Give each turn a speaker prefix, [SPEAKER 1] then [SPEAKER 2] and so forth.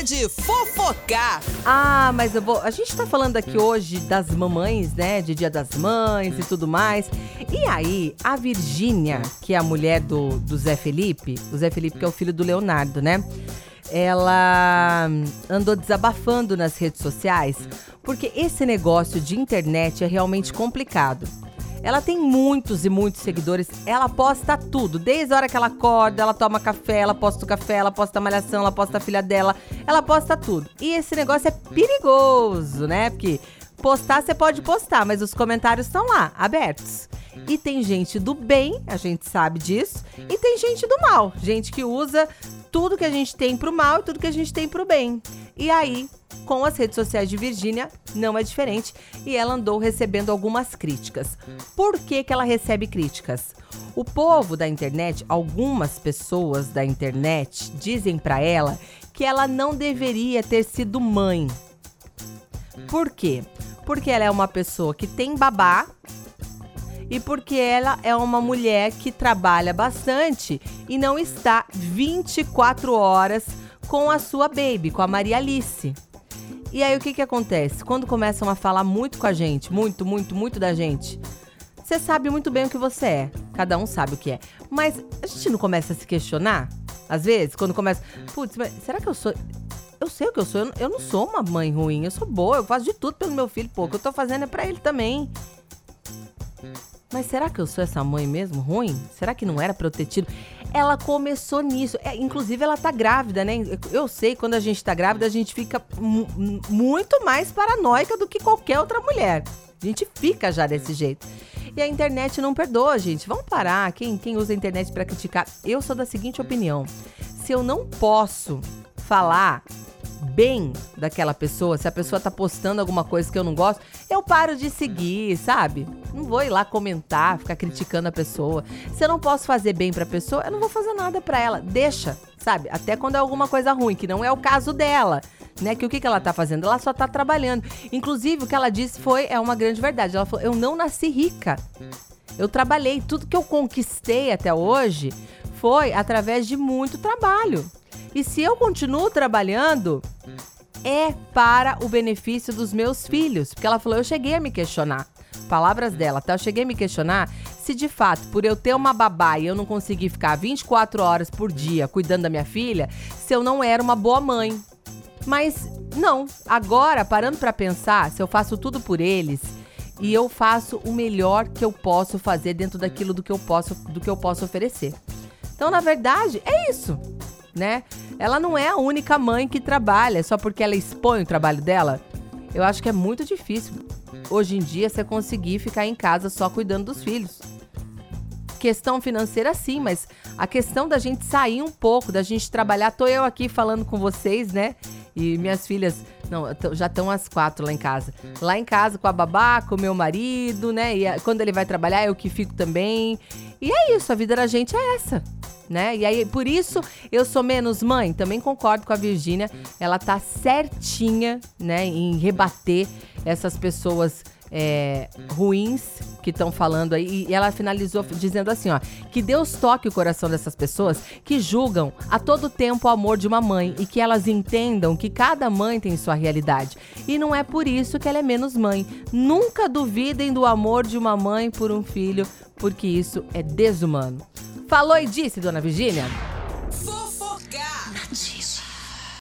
[SPEAKER 1] hora de fofocar.
[SPEAKER 2] Ah, mas eu vou. A gente tá falando aqui hoje das mamães, né? De Dia das Mães e tudo mais. E aí, a Virgínia, que é a mulher do, do Zé Felipe, o Zé Felipe que é o filho do Leonardo, né? Ela andou desabafando nas redes sociais porque esse negócio de internet é realmente complicado. Ela tem muitos e muitos seguidores. Ela posta tudo. Desde a hora que ela acorda, ela toma café, ela posta o café, ela posta a malhação, ela posta a filha dela. Ela posta tudo. E esse negócio é perigoso, né? Porque postar você pode postar, mas os comentários estão lá, abertos. E tem gente do bem, a gente sabe disso, e tem gente do mal, gente que usa tudo que a gente tem pro mal e tudo que a gente tem pro bem. E aí, com as redes sociais de Virgínia, não é diferente e ela andou recebendo algumas críticas. Por que, que ela recebe críticas? O povo da internet, algumas pessoas da internet, dizem para ela que ela não deveria ter sido mãe. Por quê? Porque ela é uma pessoa que tem babá e porque ela é uma mulher que trabalha bastante e não está 24 horas com a sua baby, com a Maria Alice. E aí o que que acontece? Quando começam a falar muito com a gente, muito, muito, muito da gente, você sabe muito bem o que você é. Cada um sabe o que é. Mas a gente não começa a se questionar? Às vezes, quando começa, putz, mas será que eu sou eu sei o que eu sou, eu não sou uma mãe ruim, eu sou boa, eu faço de tudo pelo meu filho, pô, o que eu tô fazendo é para ele também. Mas será que eu sou essa mãe mesmo ruim? Será que não era protegido? Ela começou nisso. É, inclusive, ela tá grávida, né? Eu sei, quando a gente tá grávida, a gente fica muito mais paranoica do que qualquer outra mulher. A gente fica já desse jeito. E a internet não perdoa, gente. Vamos parar. Quem, quem usa a internet para criticar? Eu sou da seguinte opinião: se eu não posso falar bem daquela pessoa, se a pessoa tá postando alguma coisa que eu não gosto, eu paro de seguir, sabe? Não vou ir lá comentar, ficar criticando a pessoa. Se eu não posso fazer bem pra pessoa, eu não vou fazer nada pra ela. Deixa, sabe? Até quando é alguma coisa ruim, que não é o caso dela. Né, que o que, que ela tá fazendo? Ela só tá trabalhando. Inclusive, o que ela disse foi é uma grande verdade. Ela falou: eu não nasci rica. Eu trabalhei. Tudo que eu conquistei até hoje foi através de muito trabalho. E se eu continuo trabalhando, é para o benefício dos meus filhos. Porque ela falou: eu cheguei a me questionar. Palavras dela, tá? Eu cheguei a me questionar se de fato, por eu ter uma babá e eu não conseguir ficar 24 horas por dia cuidando da minha filha, se eu não era uma boa mãe. Mas não, agora, parando para pensar, se eu faço tudo por eles e eu faço o melhor que eu posso fazer dentro daquilo do que eu posso, do que eu posso oferecer. Então, na verdade, é isso né? Ela não é a única mãe que trabalha só porque ela expõe o trabalho dela. Eu acho que é muito difícil hoje em dia você conseguir ficar em casa só cuidando dos filhos. Questão financeira sim, mas a questão da gente sair um pouco, da gente trabalhar. Tô eu aqui falando com vocês, né? E minhas filhas, não, já estão as quatro lá em casa. Lá em casa com a babá, com o meu marido, né? E quando ele vai trabalhar, eu que fico também. E é isso, a vida da gente é essa né? E aí, por isso, eu sou menos mãe. Também concordo com a Virgínia. Ela tá certinha, né, em rebater essas pessoas é, ruins que estão falando aí. E ela finalizou dizendo assim, ó, que Deus toque o coração dessas pessoas que julgam a todo tempo o amor de uma mãe e que elas entendam que cada mãe tem sua realidade. E não é por isso que ela é menos mãe. Nunca duvidem do amor de uma mãe por um filho, porque isso é desumano. Falou e disse, dona Virgínia?